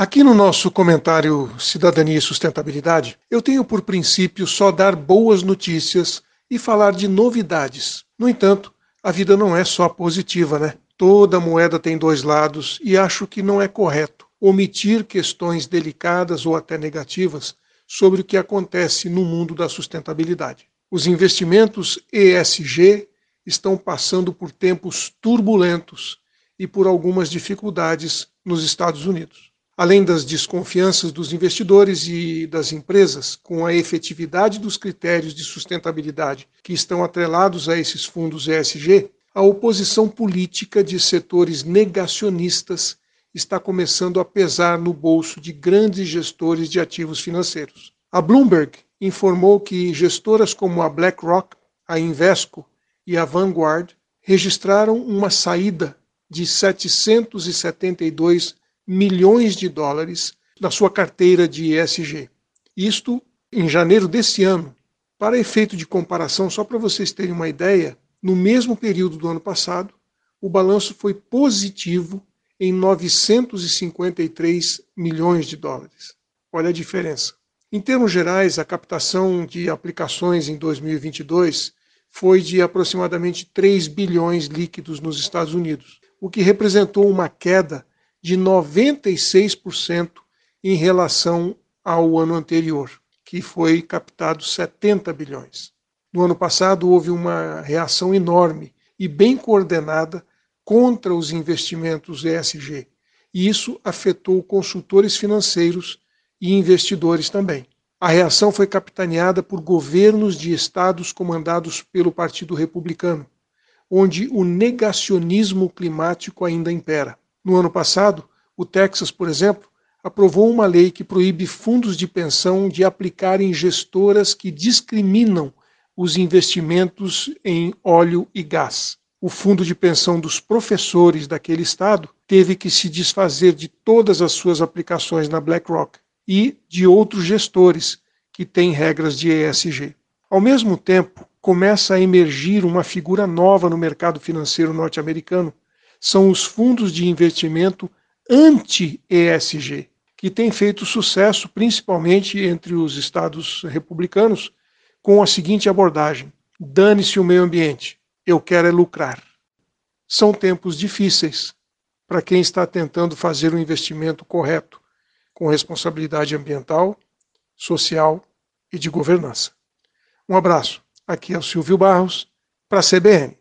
Aqui no nosso comentário Cidadania e Sustentabilidade, eu tenho por princípio só dar boas notícias e falar de novidades. No entanto, a vida não é só positiva, né? Toda moeda tem dois lados e acho que não é correto omitir questões delicadas ou até negativas sobre o que acontece no mundo da sustentabilidade. Os investimentos ESG estão passando por tempos turbulentos e por algumas dificuldades nos Estados Unidos além das desconfianças dos investidores e das empresas com a efetividade dos critérios de sustentabilidade que estão atrelados a esses fundos ESG, a oposição política de setores negacionistas está começando a pesar no bolso de grandes gestores de ativos financeiros. A Bloomberg informou que gestoras como a BlackRock, a Invesco e a Vanguard registraram uma saída de 772 milhões de dólares da sua carteira de ESG. Isto em janeiro desse ano. Para efeito de comparação, só para vocês terem uma ideia, no mesmo período do ano passado, o balanço foi positivo em 953 milhões de dólares. Olha a diferença. Em termos gerais, a captação de aplicações em 2022 foi de aproximadamente 3 bilhões líquidos nos Estados Unidos, o que representou uma queda de 96% em relação ao ano anterior, que foi captado 70 bilhões. No ano passado houve uma reação enorme e bem coordenada contra os investimentos ESG, e isso afetou consultores financeiros e investidores também. A reação foi capitaneada por governos de estados comandados pelo Partido Republicano, onde o negacionismo climático ainda impera. No ano passado, o Texas, por exemplo, aprovou uma lei que proíbe fundos de pensão de aplicarem gestoras que discriminam os investimentos em óleo e gás. O fundo de pensão dos professores daquele estado teve que se desfazer de todas as suas aplicações na BlackRock e de outros gestores que têm regras de ESG. Ao mesmo tempo, começa a emergir uma figura nova no mercado financeiro norte-americano, são os fundos de investimento anti-ESG, que têm feito sucesso principalmente entre os estados republicanos com a seguinte abordagem: dane-se o meio ambiente, eu quero é lucrar. São tempos difíceis para quem está tentando fazer um investimento correto, com responsabilidade ambiental, social e de governança. Um abraço. Aqui é o Silvio Barros, para a CBN.